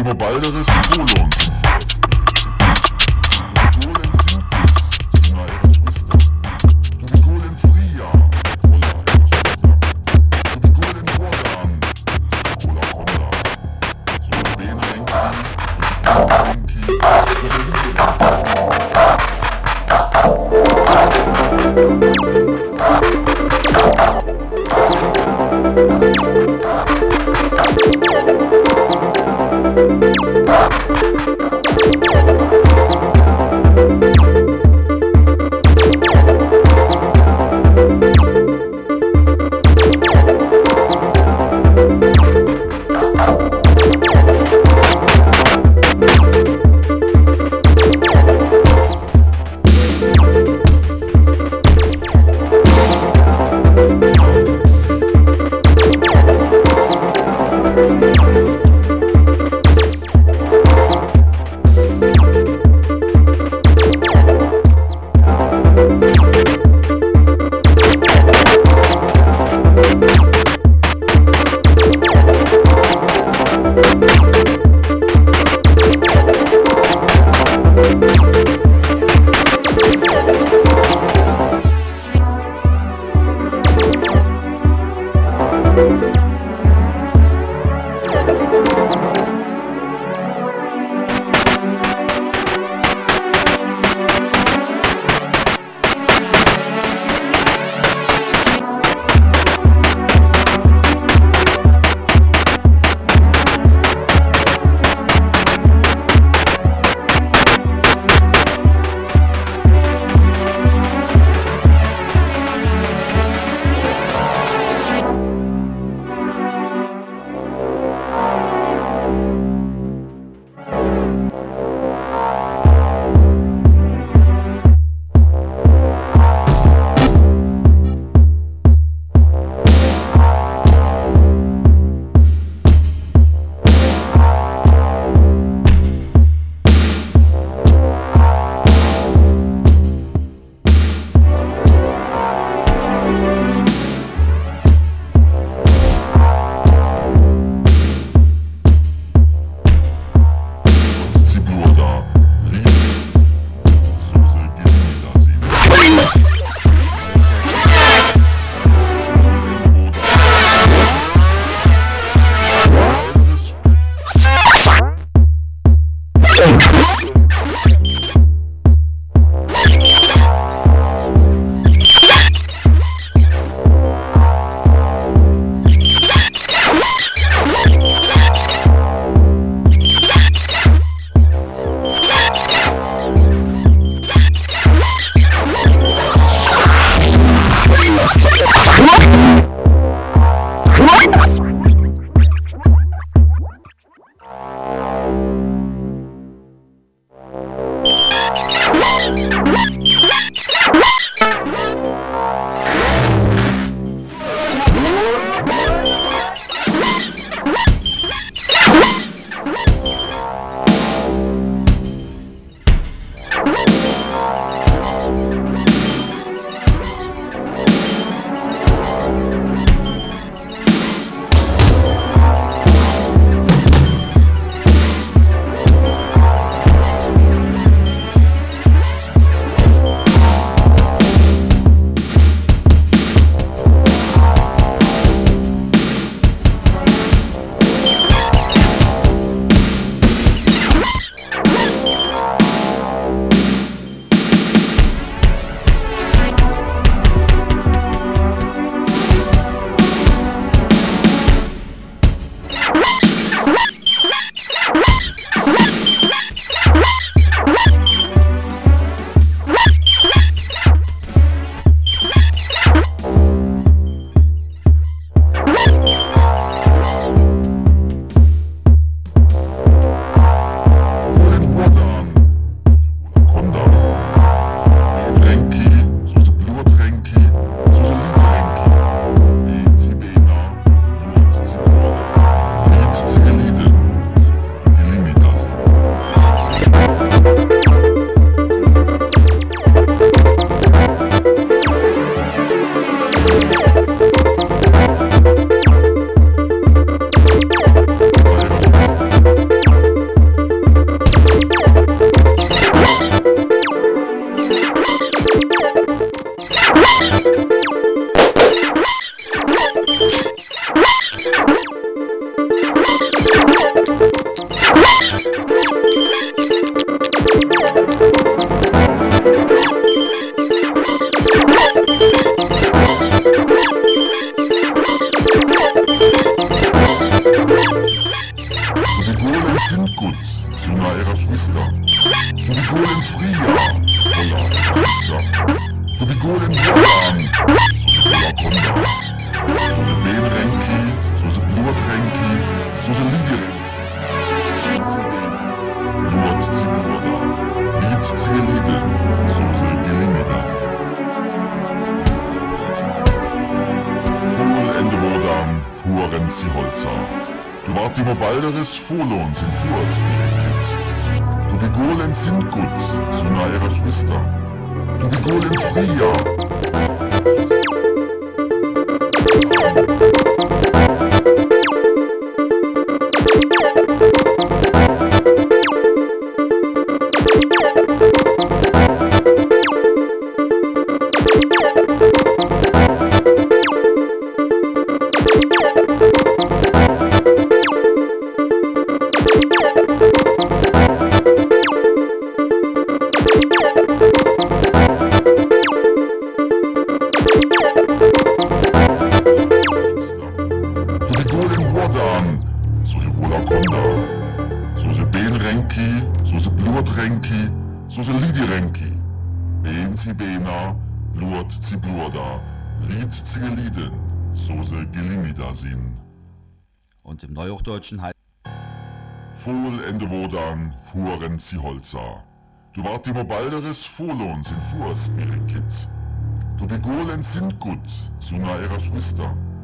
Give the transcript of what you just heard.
über Balderes die Obalderes Folon sind fuas, Kids. Du die Golen sind gut, so nahe das Wista. Du die Golen fria. Se Lidi. Ben zi Bena, Blut zi Bluda, Lied zi Geliden, so se Gelimida sin. Und im Neuhochdeutschen heißt Fohl ende Wodan, fuhren zi Holzer. Du wart immer balderes Fohlons in Fuhrspirit. Du begolen sind gut, sunga eras Wister.